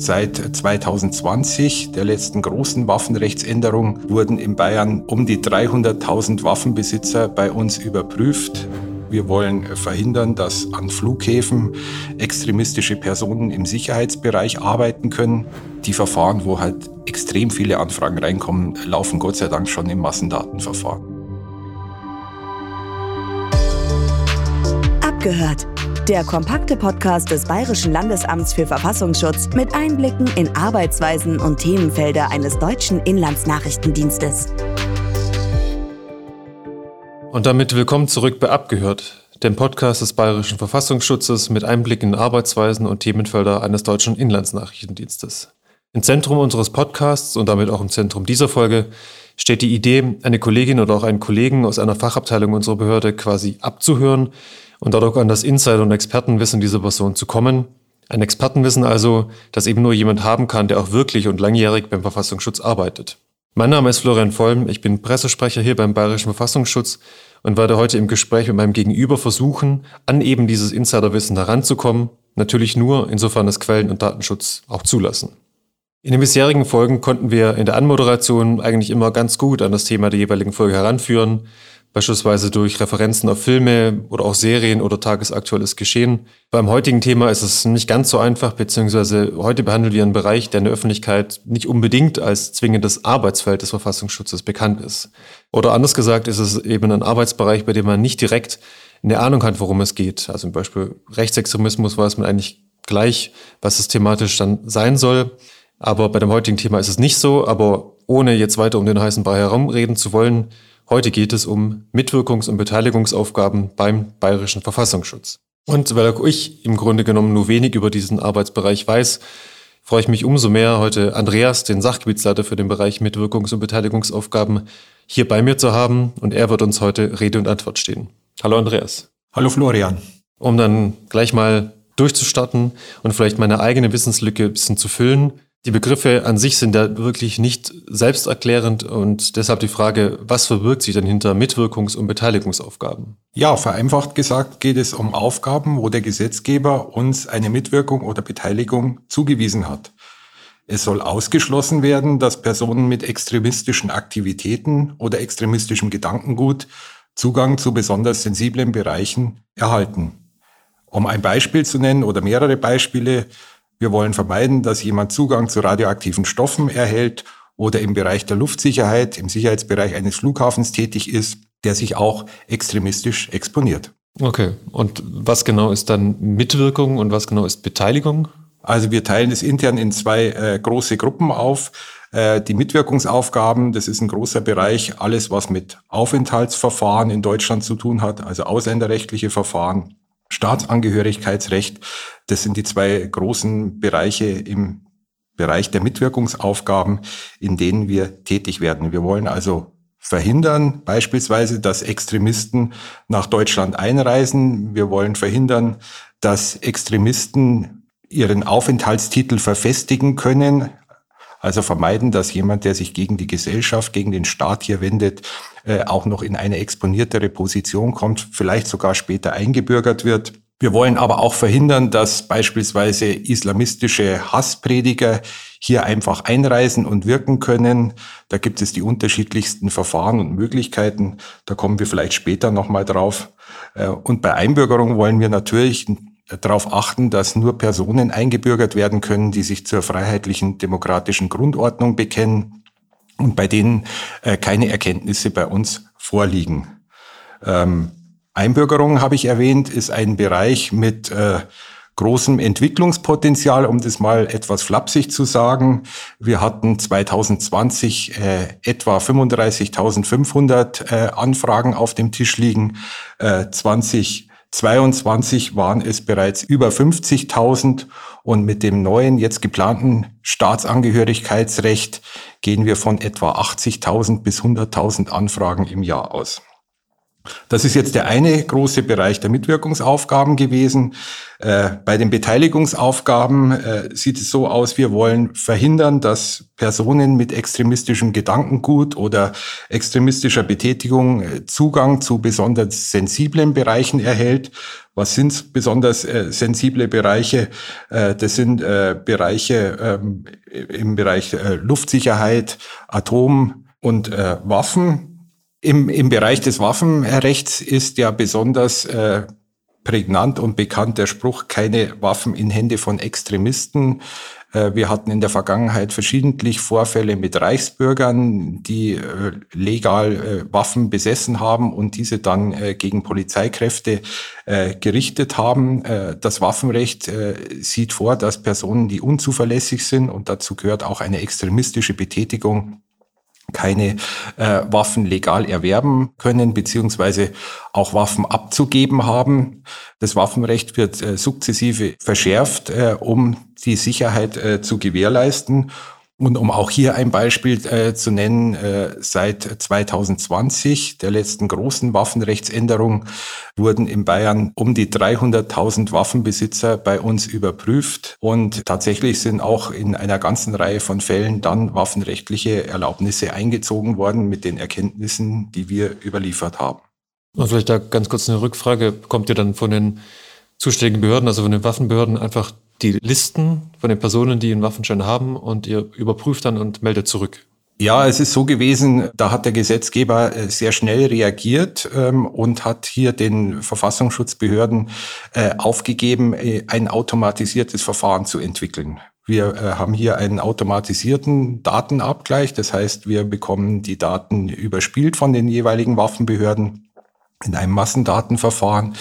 Seit 2020, der letzten großen Waffenrechtsänderung, wurden in Bayern um die 300.000 Waffenbesitzer bei uns überprüft. Wir wollen verhindern, dass an Flughäfen extremistische Personen im Sicherheitsbereich arbeiten können. Die Verfahren, wo halt extrem viele Anfragen reinkommen, laufen Gott sei Dank schon im Massendatenverfahren. Abgehört der kompakte Podcast des Bayerischen Landesamts für Verfassungsschutz mit Einblicken in Arbeitsweisen und Themenfelder eines deutschen Inlandsnachrichtendienstes. Und damit willkommen zurück bei Abgehört, dem Podcast des Bayerischen Verfassungsschutzes mit Einblicken in Arbeitsweisen und Themenfelder eines deutschen Inlandsnachrichtendienstes. Im Zentrum unseres Podcasts und damit auch im Zentrum dieser Folge steht die Idee, eine Kollegin oder auch einen Kollegen aus einer Fachabteilung unserer Behörde quasi abzuhören und dadurch an das Insider- und Expertenwissen dieser Person zu kommen. Ein Expertenwissen also, das eben nur jemand haben kann, der auch wirklich und langjährig beim Verfassungsschutz arbeitet. Mein Name ist Florian Vollm, ich bin Pressesprecher hier beim Bayerischen Verfassungsschutz und werde heute im Gespräch mit meinem Gegenüber versuchen, an eben dieses Insiderwissen heranzukommen, natürlich nur, insofern das Quellen- und Datenschutz auch zulassen. In den bisherigen Folgen konnten wir in der Anmoderation eigentlich immer ganz gut an das Thema der jeweiligen Folge heranführen, beispielsweise durch Referenzen auf Filme oder auch Serien oder tagesaktuelles Geschehen. Beim heutigen Thema ist es nicht ganz so einfach, beziehungsweise heute behandeln wir einen Bereich, der in der Öffentlichkeit nicht unbedingt als zwingendes Arbeitsfeld des Verfassungsschutzes bekannt ist. Oder anders gesagt ist es eben ein Arbeitsbereich, bei dem man nicht direkt eine Ahnung hat, worum es geht. Also zum Beispiel Rechtsextremismus weiß man eigentlich gleich, was es thematisch dann sein soll. Aber bei dem heutigen Thema ist es nicht so. Aber ohne jetzt weiter um den heißen Brei herumreden zu wollen, Heute geht es um Mitwirkungs- und Beteiligungsaufgaben beim Bayerischen Verfassungsschutz. Und weil auch ich im Grunde genommen nur wenig über diesen Arbeitsbereich weiß, freue ich mich umso mehr, heute Andreas, den Sachgebietsleiter für den Bereich Mitwirkungs- und Beteiligungsaufgaben, hier bei mir zu haben. Und er wird uns heute Rede und Antwort stehen. Hallo Andreas. Hallo Florian. Um dann gleich mal durchzustarten und vielleicht meine eigene Wissenslücke ein bisschen zu füllen, die Begriffe an sich sind ja wirklich nicht selbsterklärend und deshalb die Frage, was verbirgt sich denn hinter Mitwirkungs- und Beteiligungsaufgaben? Ja, vereinfacht gesagt geht es um Aufgaben, wo der Gesetzgeber uns eine Mitwirkung oder Beteiligung zugewiesen hat. Es soll ausgeschlossen werden, dass Personen mit extremistischen Aktivitäten oder extremistischem Gedankengut Zugang zu besonders sensiblen Bereichen erhalten. Um ein Beispiel zu nennen oder mehrere Beispiele, wir wollen vermeiden, dass jemand Zugang zu radioaktiven Stoffen erhält oder im Bereich der Luftsicherheit, im Sicherheitsbereich eines Flughafens tätig ist, der sich auch extremistisch exponiert. Okay, und was genau ist dann Mitwirkung und was genau ist Beteiligung? Also wir teilen es intern in zwei äh, große Gruppen auf. Äh, die Mitwirkungsaufgaben, das ist ein großer Bereich, alles was mit Aufenthaltsverfahren in Deutschland zu tun hat, also ausländerrechtliche Verfahren, Staatsangehörigkeitsrecht. Das sind die zwei großen Bereiche im Bereich der Mitwirkungsaufgaben, in denen wir tätig werden. Wir wollen also verhindern, beispielsweise, dass Extremisten nach Deutschland einreisen. Wir wollen verhindern, dass Extremisten ihren Aufenthaltstitel verfestigen können, also vermeiden, dass jemand, der sich gegen die Gesellschaft, gegen den Staat hier wendet, äh, auch noch in eine exponiertere Position kommt, vielleicht sogar später eingebürgert wird. Wir wollen aber auch verhindern, dass beispielsweise islamistische Hassprediger hier einfach einreisen und wirken können. Da gibt es die unterschiedlichsten Verfahren und Möglichkeiten. Da kommen wir vielleicht später nochmal drauf. Äh, und bei Einbürgerung wollen wir natürlich darauf achten, dass nur Personen eingebürgert werden können, die sich zur freiheitlichen demokratischen Grundordnung bekennen und bei denen äh, keine Erkenntnisse bei uns vorliegen. Ähm, Einbürgerung, habe ich erwähnt, ist ein Bereich mit äh, großem Entwicklungspotenzial, um das mal etwas flapsig zu sagen. Wir hatten 2020 äh, etwa 35.500 äh, Anfragen auf dem Tisch liegen. Äh, 20 22 waren es bereits über 50.000 und mit dem neuen, jetzt geplanten Staatsangehörigkeitsrecht gehen wir von etwa 80.000 bis 100.000 Anfragen im Jahr aus. Das ist jetzt der eine große Bereich der Mitwirkungsaufgaben gewesen. Äh, bei den Beteiligungsaufgaben äh, sieht es so aus, wir wollen verhindern, dass Personen mit extremistischem Gedankengut oder extremistischer Betätigung äh, Zugang zu besonders sensiblen Bereichen erhält. Was sind besonders äh, sensible Bereiche? Äh, das sind äh, Bereiche ähm, im Bereich Luftsicherheit, Atom und Waffen. Im, Im Bereich des Waffenrechts ist ja besonders äh, prägnant und bekannt der Spruch, keine Waffen in Hände von Extremisten. Äh, wir hatten in der Vergangenheit verschiedentlich Vorfälle mit Reichsbürgern, die äh, legal äh, Waffen besessen haben und diese dann gegen Polizeikräfte gerichtet haben. Das Waffenrecht sieht vor, dass Personen, die unzuverlässig sind, und dazu gehört auch eine extremistische Betätigung, keine äh, Waffen legal erwerben können, beziehungsweise auch Waffen abzugeben haben. Das Waffenrecht wird äh, sukzessive verschärft, äh, um die Sicherheit äh, zu gewährleisten. Und um auch hier ein Beispiel äh, zu nennen, äh, seit 2020, der letzten großen Waffenrechtsänderung, wurden in Bayern um die 300.000 Waffenbesitzer bei uns überprüft. Und tatsächlich sind auch in einer ganzen Reihe von Fällen dann waffenrechtliche Erlaubnisse eingezogen worden mit den Erkenntnissen, die wir überliefert haben. Und vielleicht da ganz kurz eine Rückfrage. Kommt ihr dann von den zuständigen Behörden, also von den Waffenbehörden, einfach die Listen von den Personen, die einen Waffenschein haben und ihr überprüft dann und meldet zurück. Ja, es ist so gewesen, da hat der Gesetzgeber äh, sehr schnell reagiert ähm, und hat hier den Verfassungsschutzbehörden äh, aufgegeben, äh, ein automatisiertes Verfahren zu entwickeln. Wir äh, haben hier einen automatisierten Datenabgleich, das heißt, wir bekommen die Daten überspielt von den jeweiligen Waffenbehörden in einem Massendatenverfahren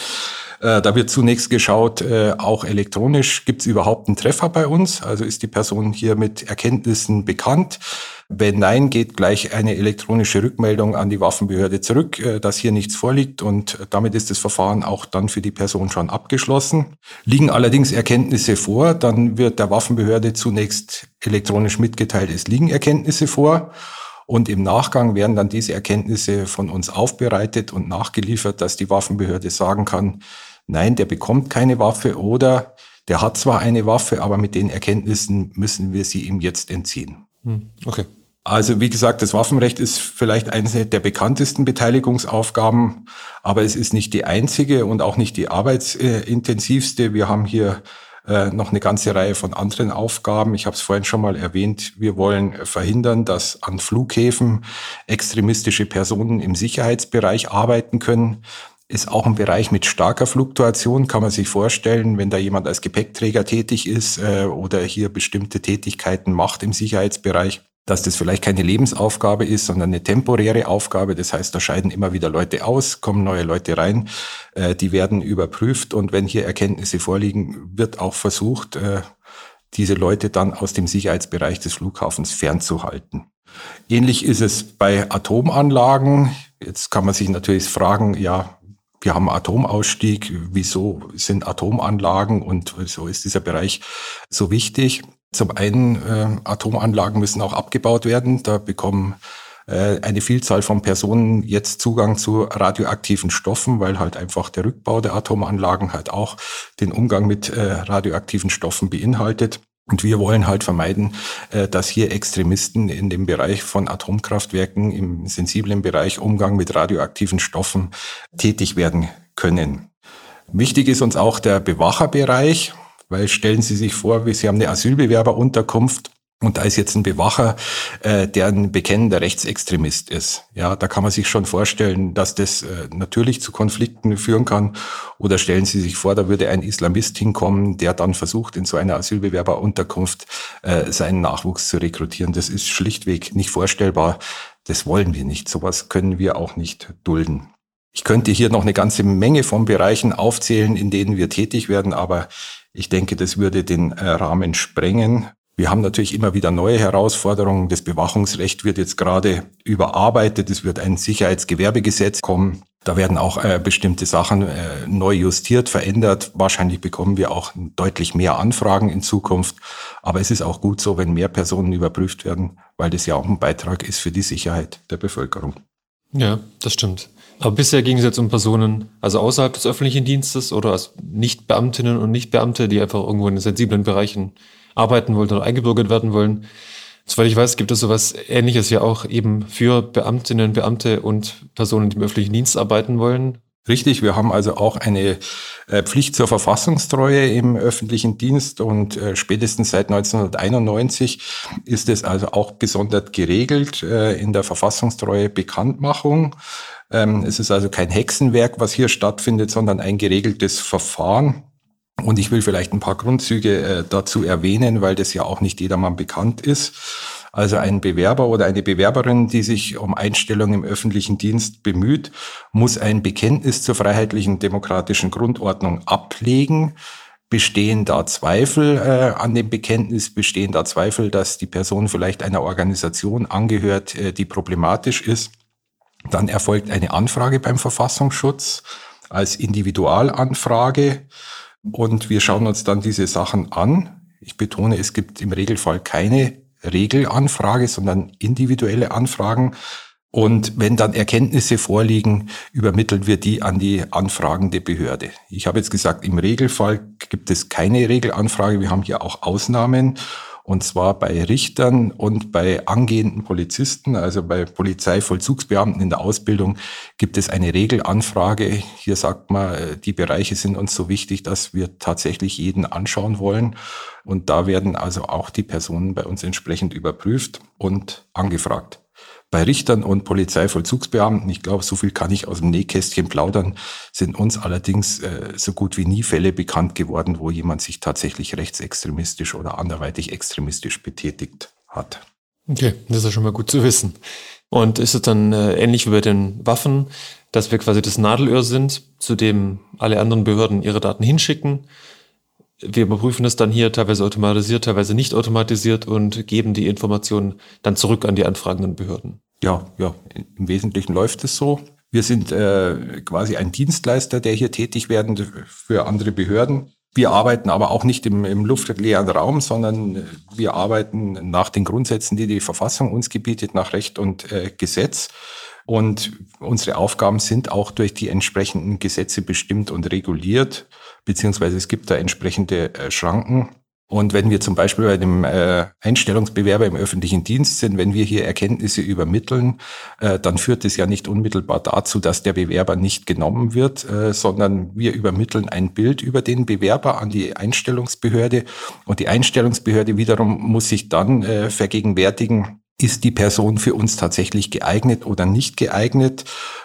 äh, da wird zunächst geschaut, äh, auch elektronisch, gibt es überhaupt einen Treffer bei uns? Also ist die Person hier mit Erkenntnissen bekannt? Wenn nein, geht gleich eine elektronische Rückmeldung an die Waffenbehörde zurück, äh, dass hier nichts vorliegt und damit ist das Verfahren auch dann für die Person schon abgeschlossen. Liegen allerdings Erkenntnisse vor, dann wird der Waffenbehörde zunächst elektronisch mitgeteilt, es liegen Erkenntnisse vor. Und im Nachgang werden dann diese Erkenntnisse von uns aufbereitet und nachgeliefert, dass die Waffenbehörde sagen kann, nein, der bekommt keine Waffe oder der hat zwar eine Waffe, aber mit den Erkenntnissen müssen wir sie ihm jetzt entziehen. Hm, okay. Also wie gesagt, das Waffenrecht ist vielleicht eine der bekanntesten Beteiligungsaufgaben, aber es ist nicht die einzige und auch nicht die arbeitsintensivste. Wir haben hier äh, noch eine ganze Reihe von anderen Aufgaben. Ich habe es vorhin schon mal erwähnt. Wir wollen verhindern, dass an Flughäfen extremistische Personen im Sicherheitsbereich arbeiten können ist auch ein Bereich mit starker Fluktuation, kann man sich vorstellen, wenn da jemand als Gepäckträger tätig ist äh, oder hier bestimmte Tätigkeiten macht im Sicherheitsbereich, dass das vielleicht keine Lebensaufgabe ist, sondern eine temporäre Aufgabe. Das heißt, da scheiden immer wieder Leute aus, kommen neue Leute rein, äh, die werden überprüft und wenn hier Erkenntnisse vorliegen, wird auch versucht, äh, diese Leute dann aus dem Sicherheitsbereich des Flughafens fernzuhalten. Ähnlich ist es bei Atomanlagen. Jetzt kann man sich natürlich fragen, ja, wir haben Atomausstieg, wieso sind Atomanlagen und wieso ist dieser Bereich so wichtig? Zum einen, äh, Atomanlagen müssen auch abgebaut werden. Da bekommen äh, eine Vielzahl von Personen jetzt Zugang zu radioaktiven Stoffen, weil halt einfach der Rückbau der Atomanlagen halt auch den Umgang mit äh, radioaktiven Stoffen beinhaltet. Und wir wollen halt vermeiden, äh, dass hier Extremisten in dem Bereich von Atomkraftwerken, im sensiblen Bereich Umgang mit radioaktiven Stoffen tätig werden können. Wichtig ist uns auch der Bewacherbereich, weil stellen Sie sich vor, Sie haben eine Asylbewerberunterkunft und da ist jetzt ein Bewacher, äh, der ein bekennender Rechtsextremist ist. Ja, da kann man sich schon vorstellen, dass das äh, natürlich zu Konflikten führen kann. Oder stellen Sie sich vor, da würde ein Islamist hinkommen, der dann versucht, in so einer Asylbewerberunterkunft äh, seinen Nachwuchs zu rekrutieren. Das ist schlichtweg nicht vorstellbar. Das wollen wir nicht. Sowas können wir auch nicht dulden. Ich könnte hier noch eine ganze Menge von Bereichen aufzählen, in denen wir tätig werden, aber ich denke, das würde den äh, Rahmen sprengen. Wir haben natürlich immer wieder neue Herausforderungen. Das Bewachungsrecht wird jetzt gerade überarbeitet. Es wird ein Sicherheitsgewerbegesetz kommen. Da werden auch äh, bestimmte Sachen äh, neu justiert, verändert. Wahrscheinlich bekommen wir auch deutlich mehr Anfragen in Zukunft. Aber es ist auch gut so, wenn mehr Personen überprüft werden, weil das ja auch ein Beitrag ist für die Sicherheit der Bevölkerung. Ja, das stimmt. Aber bisher ging es jetzt um Personen, also außerhalb des öffentlichen Dienstes oder als Nicht-Beamtinnen und Nicht-Beamte, die einfach irgendwo in sensiblen Bereichen arbeiten wollen oder eingebürgert werden wollen. Soweit ich weiß, gibt es sowas Ähnliches ja auch eben für Beamtinnen, Beamte und Personen, die im öffentlichen Dienst arbeiten wollen. Richtig, wir haben also auch eine äh, Pflicht zur Verfassungstreue im öffentlichen Dienst und äh, spätestens seit 1991 ist es also auch gesondert geregelt äh, in der Verfassungstreue Bekanntmachung. Ähm, es ist also kein Hexenwerk, was hier stattfindet, sondern ein geregeltes Verfahren. Und ich will vielleicht ein paar Grundzüge dazu erwähnen, weil das ja auch nicht jedermann bekannt ist. Also ein Bewerber oder eine Bewerberin, die sich um Einstellung im öffentlichen Dienst bemüht, muss ein Bekenntnis zur freiheitlichen demokratischen Grundordnung ablegen. Bestehen da Zweifel äh, an dem Bekenntnis? Bestehen da Zweifel, dass die Person vielleicht einer Organisation angehört, äh, die problematisch ist? Dann erfolgt eine Anfrage beim Verfassungsschutz als Individualanfrage und wir schauen uns dann diese Sachen an. Ich betone, es gibt im Regelfall keine Regelanfrage, sondern individuelle Anfragen. Und wenn dann Erkenntnisse vorliegen, übermitteln wir die an die anfragende Behörde. Ich habe jetzt gesagt, im Regelfall gibt es keine Regelanfrage. Wir haben hier auch Ausnahmen. Und zwar bei Richtern und bei angehenden Polizisten, also bei Polizeivollzugsbeamten in der Ausbildung, gibt es eine Regelanfrage. Hier sagt man, äh, die Bereiche sind uns so wichtig, dass wir tatsächlich jeden anschauen wollen. Und da werden also auch die Personen bei uns entsprechend überprüft und angefragt. Bei Richtern und Polizeivollzugsbeamten, ich glaube, so viel kann ich aus dem Nähkästchen plaudern, sind uns allerdings äh, so gut wie nie Fälle bekannt geworden, wo jemand sich tatsächlich rechtsextremistisch oder anderweitig extremistisch betätigt hat. Okay, das ist ja schon mal gut zu wissen. Und ist es dann äh, ähnlich wie bei den Waffen, dass wir quasi das Nadelöhr sind, zu dem alle anderen Behörden ihre Daten hinschicken? Wir überprüfen es dann hier teilweise automatisiert, teilweise nicht automatisiert und geben die Informationen dann zurück an die anfragenden Behörden. Ja, ja, im Wesentlichen läuft es so. Wir sind äh, quasi ein Dienstleister, der hier tätig werden für andere Behörden. Wir arbeiten aber auch nicht im, im luftleeren Raum, sondern wir arbeiten nach den Grundsätzen, die die Verfassung uns gebietet, nach Recht und äh, Gesetz. Und unsere Aufgaben sind auch durch die entsprechenden Gesetze bestimmt und reguliert, beziehungsweise es gibt da entsprechende äh, Schranken. Und wenn wir zum Beispiel bei dem äh, Einstellungsbewerber im öffentlichen Dienst sind, wenn wir hier Erkenntnisse übermitteln, äh, dann führt es ja nicht unmittelbar dazu, dass der Bewerber nicht genommen wird, sondern wir übermitteln ein Bild über den Bewerber an die Einstellungsbehörde und die Einstellungsbehörde wiederum muss sich dann vergegenwärtigen, ist die Person für uns tatsächlich geeignet oder nicht geeignet.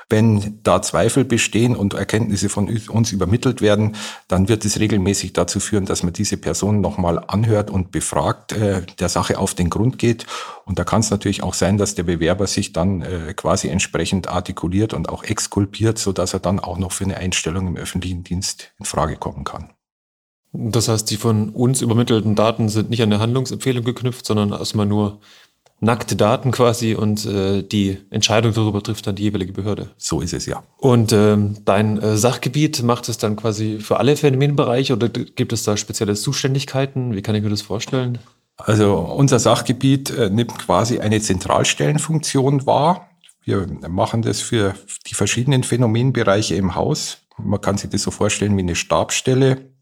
Wenn da Zweifel bestehen und Erkenntnisse von uns übermittelt werden, dann wird es regelmäßig dazu führen, dass man diese Person nochmal anhört und befragt, äh, der Sache auf den Grund geht. Und da kann es natürlich auch sein, dass der Bewerber sich dann äh, quasi entsprechend artikuliert und auch exkulpiert, so dass er dann auch noch für eine Einstellung im öffentlichen Dienst in Frage kommen kann. Das heißt, die von uns übermittelten Daten sind nicht an eine Handlungsempfehlung geknüpft, sondern erstmal nur nackte Daten quasi und äh, die Entscheidung darüber trifft dann die jeweilige Behörde. So ist es ja. Und ähm, dein äh, Sachgebiet macht es dann quasi für alle Phänomenbereiche oder gibt es da spezielle Zuständigkeiten? Wie kann ich mir das vorstellen? Also unser Sachgebiet äh, nimmt quasi eine Zentralstellenfunktion wahr. Wir machen das für die verschiedenen Phänomenbereiche im Haus. Man kann sich das so vorstellen wie eine Stabstelle.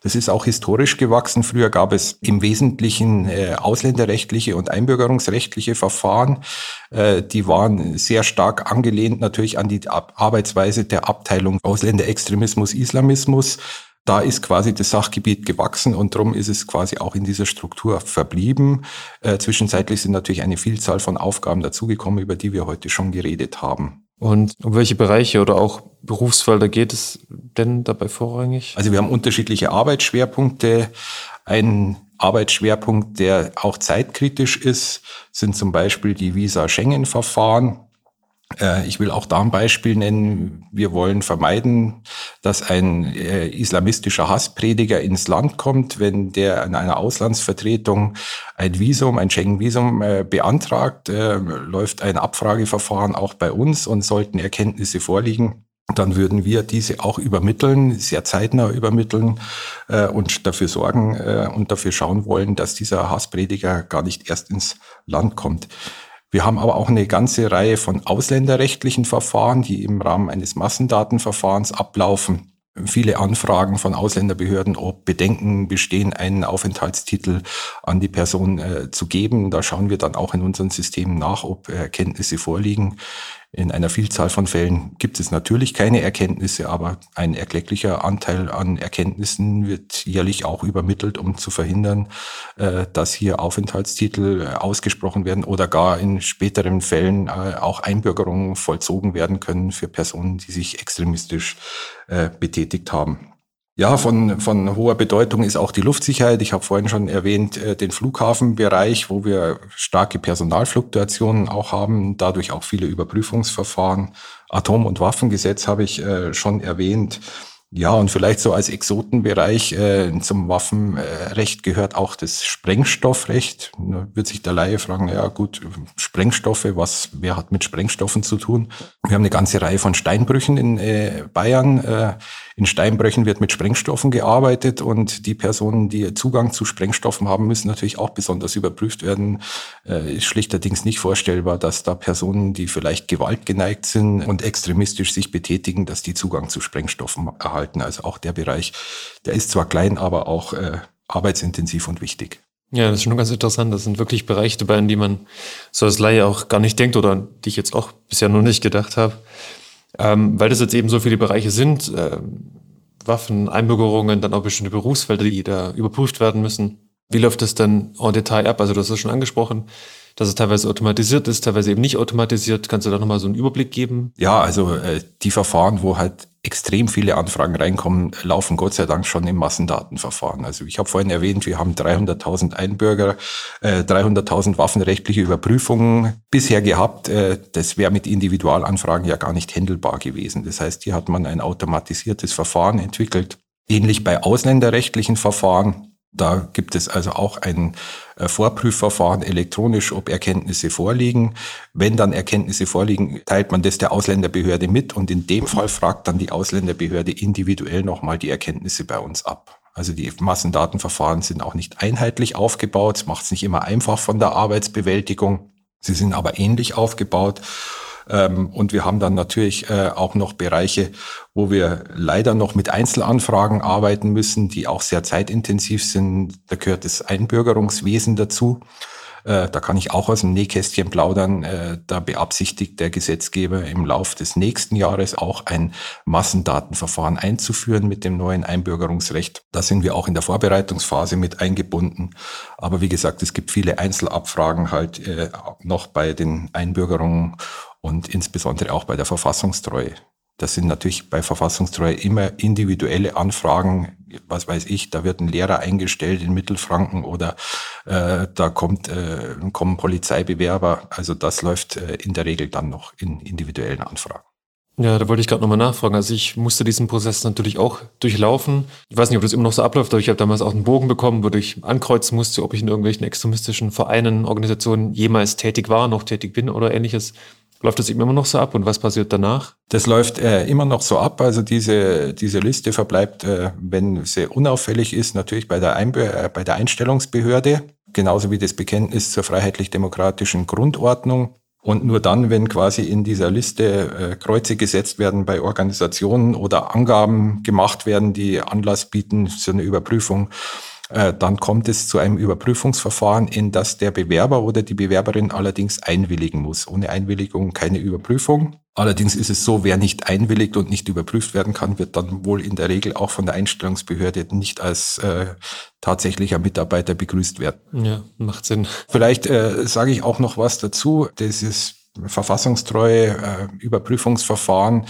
Das ist auch historisch gewachsen. Früher gab es im Wesentlichen äh, ausländerrechtliche und einbürgerungsrechtliche Verfahren. Äh, die waren sehr stark angelehnt natürlich an die Ab Arbeitsweise der Abteilung Ausländerextremismus, Islamismus. Da ist quasi das Sachgebiet gewachsen und darum ist es quasi auch in dieser Struktur verblieben. Äh, zwischenzeitlich sind natürlich eine Vielzahl von Aufgaben dazugekommen, über die wir heute schon geredet haben. Und um welche Bereiche oder auch Berufsfelder geht es denn dabei vorrangig? Also wir haben unterschiedliche Arbeitsschwerpunkte. Ein Arbeitsschwerpunkt, der auch zeitkritisch ist, sind zum Beispiel die Visa-Schengen-Verfahren. Äh, ich will auch da ein Beispiel nennen. Wir wollen vermeiden, dass ein äh, islamistischer Hassprediger ins Land kommt, wenn der in einer Auslandsvertretung ein Visum, ein Schengen-Visum äh, beantragt, läuft ein Abfrageverfahren auch bei uns und sollten Erkenntnisse vorliegen, dann würden wir diese auch übermitteln, sehr zeitnah übermitteln äh, und dafür sorgen äh, und dafür schauen wollen, dass dieser Hassprediger gar nicht erst ins Land kommt. Wir haben aber auch eine ganze Reihe von ausländerrechtlichen Verfahren, die im Rahmen eines Massendatenverfahrens ablaufen viele Anfragen von Ausländerbehörden, ob Bedenken bestehen, einen Aufenthaltstitel an die Person äh, zu geben. Da schauen wir dann auch in unseren Systemen nach, ob Erkenntnisse vorliegen. In einer Vielzahl von Fällen gibt es natürlich keine Erkenntnisse, aber ein erklecklicher Anteil an Erkenntnissen wird jährlich auch übermittelt, um zu verhindern, äh, dass hier Aufenthaltstitel äh, ausgesprochen werden oder gar in späteren Fällen äh, auch Einbürgerungen vollzogen werden können für Personen, die sich extremistisch betätigt haben. Ja, von, von hoher Bedeutung ist auch die Luftsicherheit. Ich habe vorhin schon erwähnt, äh, den Flughafenbereich, wo wir starke Personalfluktuationen auch haben, dadurch auch viele Überprüfungsverfahren. Atom- und Waffengesetz habe ich äh, schon erwähnt. Ja, und vielleicht so als Exotenbereich äh, zum Waffenrecht gehört auch das Sprengstoffrecht. Da wird sich der Laie fragen, ja gut, Sprengstoffe, was, wer hat mit Sprengstoffen zu tun? Wir haben eine ganze Reihe von Steinbrüchen in äh, Bayern. Äh, in Steinbrüchen wird mit Sprengstoffen gearbeitet und die Personen, die Zugang zu Sprengstoffen haben, müssen natürlich auch besonders überprüft werden. Äh, ist schlichterdings nicht vorstellbar, dass da Personen, die vielleicht gewaltgeneigt sind und extremistisch sich betätigen, dass die Zugang zu Sprengstoffen erhalten erhalten. Also auch der Bereich, der ist zwar klein, aber auch äh, arbeitsintensiv und wichtig. Ja, das ist schon ganz interessant. Das sind wirklich Bereiche dabei, an die man so als Laie auch gar nicht denkt oder die ich jetzt auch bisher noch nicht gedacht habe. Ähm, weil das jetzt eben so viele Bereiche sind, äh, Waffen, Einbürgerungen, dann auch bestimmte Berufsfelder, die da überprüft werden müssen. Wie läuft das dann en Detail ab? Also du hast es schon angesprochen dass es teilweise automatisiert ist, teilweise eben nicht automatisiert. Kannst du da nochmal so einen Überblick geben? Ja, also äh, die Verfahren, wo halt extrem viele Anfragen reinkommen, laufen Gott sei Dank schon im Massendatenverfahren. Also ich habe vorhin erwähnt, wir haben 300.000 Einbürger, äh, 300.000 waffenrechtliche Überprüfungen bisher gehabt. Äh, das wäre mit Individualanfragen ja gar nicht händelbar gewesen. Das heißt, hier hat man ein automatisiertes Verfahren entwickelt. Ähnlich bei ausländerrechtlichen Verfahren da gibt es also auch ein äh, Vorprüfverfahren elektronisch, ob Erkenntnisse vorliegen. Wenn dann Erkenntnisse vorliegen, teilt man das der Ausländerbehörde mit und in dem Fall fragt dann die Ausländerbehörde individuell nochmal die Erkenntnisse bei uns ab. Also die Massendatenverfahren sind auch nicht einheitlich aufgebaut, macht es nicht immer einfach von der Arbeitsbewältigung. Sie sind aber ähnlich aufgebaut und wir haben dann natürlich äh, auch noch Bereiche, wo wir leider noch mit Einzelanfragen arbeiten müssen, die auch sehr zeitintensiv sind. Da gehört das Einbürgerungswesen dazu. Äh, da kann ich auch aus dem Nähkästchen plaudern. Äh, da beabsichtigt der Gesetzgeber im Lauf des nächsten Jahres auch ein Massendatenverfahren einzuführen mit dem neuen Einbürgerungsrecht. Da sind wir auch in der Vorbereitungsphase mit eingebunden. Aber wie gesagt, es gibt viele Einzelabfragen halt noch bei den Einbürgerungen und insbesondere auch bei der Verfassungstreue. Das sind natürlich bei Verfassungstreue immer individuelle Anfragen. Was weiß ich, da wird ein Lehrer eingestellt in Mittelfranken oder äh, da kommt, äh, kommen Polizeibewerber. Also das läuft äh, in der Regel dann noch in individuellen Anfragen. Ja, da wollte ich gerade nochmal nachfragen. Also ich musste diesen Prozess natürlich auch durchlaufen. Ich weiß nicht, ob das immer noch so abläuft, aber ich habe damals auch einen Bogen bekommen, wo ich ankreuzen musste, ob ich in irgendwelchen extremistischen Vereinen, Organisationen jemals tätig war, noch tätig bin oder ähnliches. Läuft das immer noch so ab und was passiert danach? Das läuft äh, immer noch so ab. Also diese, diese Liste verbleibt, äh, wenn sie unauffällig ist, natürlich bei der, Einbe äh, bei der Einstellungsbehörde, genauso wie das Bekenntnis zur freiheitlich-demokratischen Grundordnung. Und nur dann, wenn quasi in dieser Liste äh, Kreuze gesetzt werden bei Organisationen oder Angaben gemacht werden, die Anlass bieten zu einer Überprüfung, dann kommt es zu einem Überprüfungsverfahren, in das der Bewerber oder die Bewerberin allerdings einwilligen muss. Ohne Einwilligung keine Überprüfung. Allerdings ist es so, wer nicht einwilligt und nicht überprüft werden kann, wird dann wohl in der Regel auch von der Einstellungsbehörde nicht als äh, tatsächlicher Mitarbeiter begrüßt werden. Ja, macht Sinn. Vielleicht äh, sage ich auch noch was dazu. Das ist verfassungstreue äh, Überprüfungsverfahren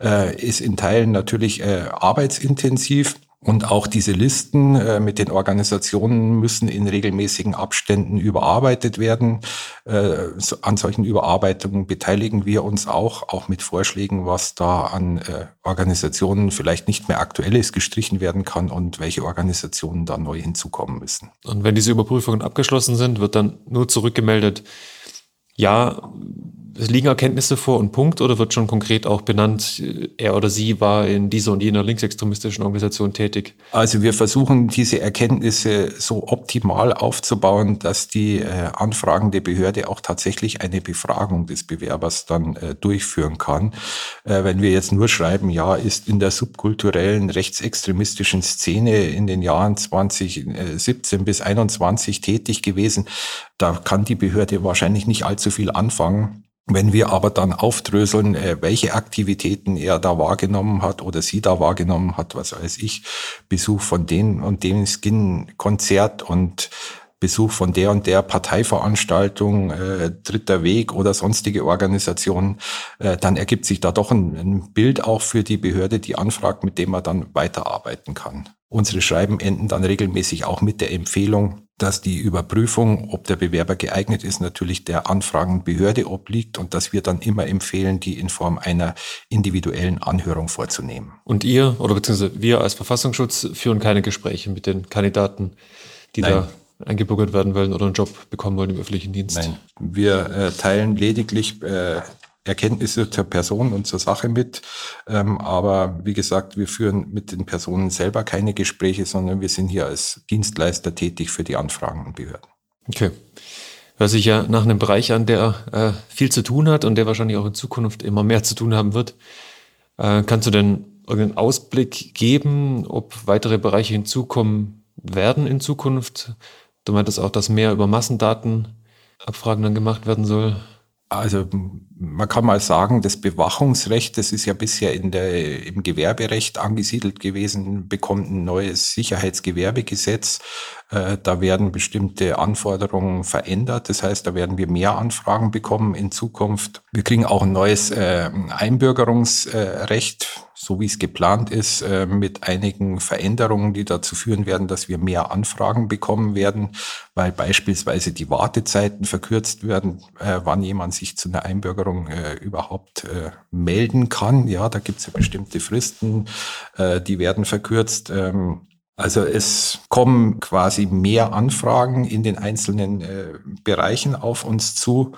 äh, ist in Teilen natürlich äh, arbeitsintensiv. Und auch diese Listen äh, mit den Organisationen müssen in regelmäßigen Abständen überarbeitet werden. Äh, so, an solchen Überarbeitungen beteiligen wir uns auch, auch mit Vorschlägen, was da an äh, Organisationen vielleicht nicht mehr aktuell ist, gestrichen werden kann und welche Organisationen da neu hinzukommen müssen. Und wenn diese Überprüfungen abgeschlossen sind, wird dann nur zurückgemeldet, ja, liegen Erkenntnisse vor und Punkt oder wird schon konkret auch benannt, er oder sie war in dieser und jener linksextremistischen Organisation tätig? Also wir versuchen diese Erkenntnisse so optimal aufzubauen, dass die äh, anfragende Behörde auch tatsächlich eine Befragung des Bewerbers dann äh, durchführen kann. Äh, wenn wir jetzt nur schreiben, ja, ist in der subkulturellen rechtsextremistischen Szene in den Jahren 2017 bis 21 tätig gewesen, da kann die Behörde wahrscheinlich nicht allzu viel anfangen. Wenn wir aber dann aufdröseln, äh, welche Aktivitäten er da wahrgenommen hat oder sie da wahrgenommen hat, was weiß ich, Besuch von den und dem Skin-Konzert und Besuch von der und der Parteiveranstaltung, äh, Dritter Weg oder sonstige Organisationen, äh, dann ergibt sich da doch ein, ein Bild auch für die Behörde, die anfragt, mit dem man dann weiterarbeiten kann. Unsere Schreiben enden dann regelmäßig auch mit der Empfehlung, dass die Überprüfung, ob der Bewerber geeignet ist, natürlich der anfragenden Behörde obliegt und dass wir dann immer empfehlen, die in Form einer individuellen Anhörung vorzunehmen. Und ihr oder beziehungsweise wir als Verfassungsschutz führen keine Gespräche mit den Kandidaten, die Nein. da eingebürgert werden wollen oder einen Job bekommen wollen im öffentlichen Dienst? Nein, wir äh, teilen lediglich äh, Erkenntnisse zur Person und zur Sache mit. Ähm, aber wie gesagt, wir führen mit den Personen selber keine Gespräche, sondern wir sind hier als Dienstleister tätig für die anfragenden Behörden. Okay. Hört sich ja nach einem Bereich an, der äh, viel zu tun hat und der wahrscheinlich auch in Zukunft immer mehr zu tun haben wird. Äh, kannst du denn irgendeinen Ausblick geben, ob weitere Bereiche hinzukommen werden in Zukunft? Du meintest auch, dass mehr über Massendatenabfragen dann gemacht werden soll. Also man kann mal sagen, das Bewachungsrecht, das ist ja bisher in der, im Gewerberecht angesiedelt gewesen, bekommt ein neues Sicherheitsgewerbegesetz. Äh, da werden bestimmte Anforderungen verändert. Das heißt, da werden wir mehr Anfragen bekommen in Zukunft. Wir kriegen auch ein neues äh, Einbürgerungsrecht so wie es geplant ist, äh, mit einigen Veränderungen, die dazu führen werden, dass wir mehr Anfragen bekommen werden, weil beispielsweise die Wartezeiten verkürzt werden, äh, wann jemand sich zu einer Einbürgerung äh, überhaupt melden kann. Ja, da gibt es ja bestimmte Fristen, die werden verkürzt. Ähm, also es kommen quasi mehr Anfragen in den einzelnen Bereichen auf uns zu.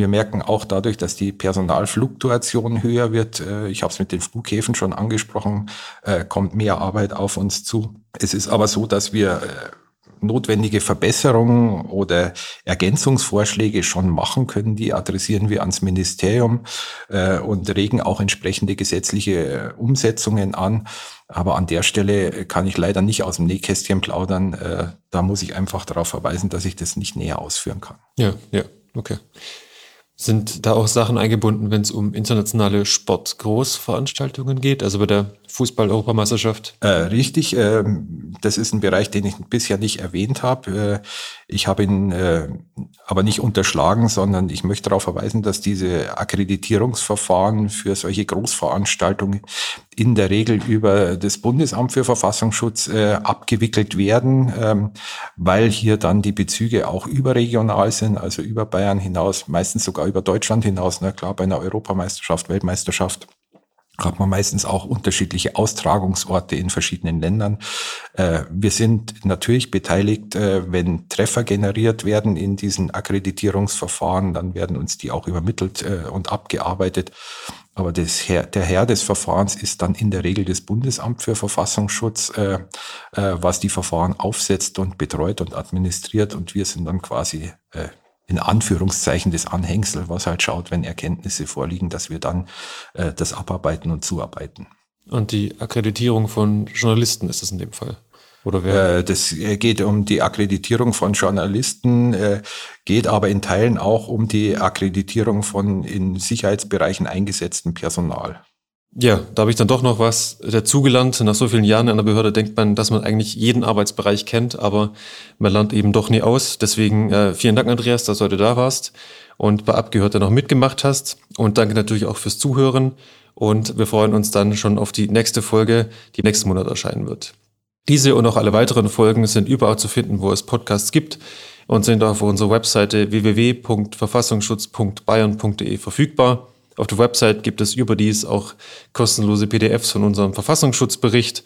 Wir merken auch dadurch, dass die Personalfluktuation höher wird, äh, ich habe es mit den Flughäfen schon angesprochen, äh, kommt mehr Arbeit auf uns zu. Es ist aber so, dass wir äh, notwendige Verbesserungen oder Ergänzungsvorschläge schon machen können. Die adressieren wir ans Ministerium und regen auch entsprechende gesetzliche Umsetzungen an. Aber an der Stelle kann ich leider nicht aus dem Nähkästchen plaudern. Da muss ich einfach darauf verweisen, dass ich das nicht näher ausführen kann. Ja, ja, okay. Sind da auch Sachen eingebunden, wenn es um internationale Sportgroßveranstaltungen geht, also bei der Fußball-Europameisterschaft? Äh, richtig, äh, das ist ein Bereich, den ich bisher nicht erwähnt habe. Äh, ich habe ihn äh, aber nicht unterschlagen, sondern ich möchte darauf verweisen, dass diese Akkreditierungsverfahren für solche Großveranstaltungen in der Regel über das Bundesamt für Verfassungsschutz äh, abgewickelt werden, ähm, weil hier dann die Bezüge auch überregional sind, also über Bayern hinaus, meistens sogar über Deutschland hinaus. Na klar, bei einer Europameisterschaft, Weltmeisterschaft hat man meistens auch unterschiedliche Austragungsorte in verschiedenen Ländern. Äh, wir sind natürlich beteiligt, äh, wenn Treffer generiert werden in diesen Akkreditierungsverfahren, dann werden uns die auch übermittelt äh, und abgearbeitet. Aber das Herr, der Herr des Verfahrens ist dann in der Regel das Bundesamt für Verfassungsschutz, was die Verfahren aufsetzt und betreut und administriert. Und wir sind dann quasi in Anführungszeichen das Anhängsel, was halt schaut, wenn Erkenntnisse vorliegen, dass wir dann äh, das abarbeiten und zuarbeiten. Und die Akkreditierung von Journalisten ist das in dem Fall? Oder wer? Äh, das äh, geht um die Akkreditierung von Journalisten, äh, geht aber in Teilen auch um die Akkreditierung von in Sicherheitsbereichen eingesetzten Personal. Ja, da habe ich dann doch noch was dazugelernt. Nach so vielen Jahren in der Behörde denkt man, dass man eigentlich jeden Arbeitsbereich kennt, aber man lernt eben doch nie aus. Deswegen äh, vielen Dank, Andreas, dass du heute da warst und bei Abgehörter noch mitgemacht hast. Und danke natürlich auch fürs Zuhören. Und wir freuen uns dann schon auf die nächste Folge, die nächsten Monat erscheinen wird. Diese und auch alle weiteren Folgen sind überall zu finden, wo es Podcasts gibt und sind auf unserer Webseite www.verfassungsschutz.bayern.de verfügbar. Auf der Website gibt es überdies auch kostenlose PDFs von unserem Verfassungsschutzbericht.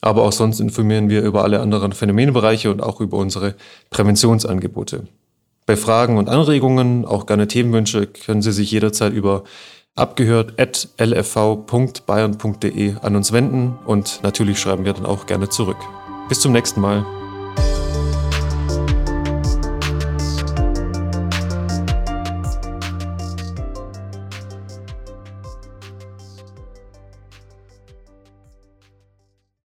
Aber auch sonst informieren wir über alle anderen Phänomenbereiche und auch über unsere Präventionsangebote. Bei Fragen und Anregungen, auch gerne Themenwünsche, können Sie sich jederzeit über abgehört.lfv.bayern.de an uns wenden und natürlich schreiben wir dann auch gerne zurück. Bis zum nächsten Mal.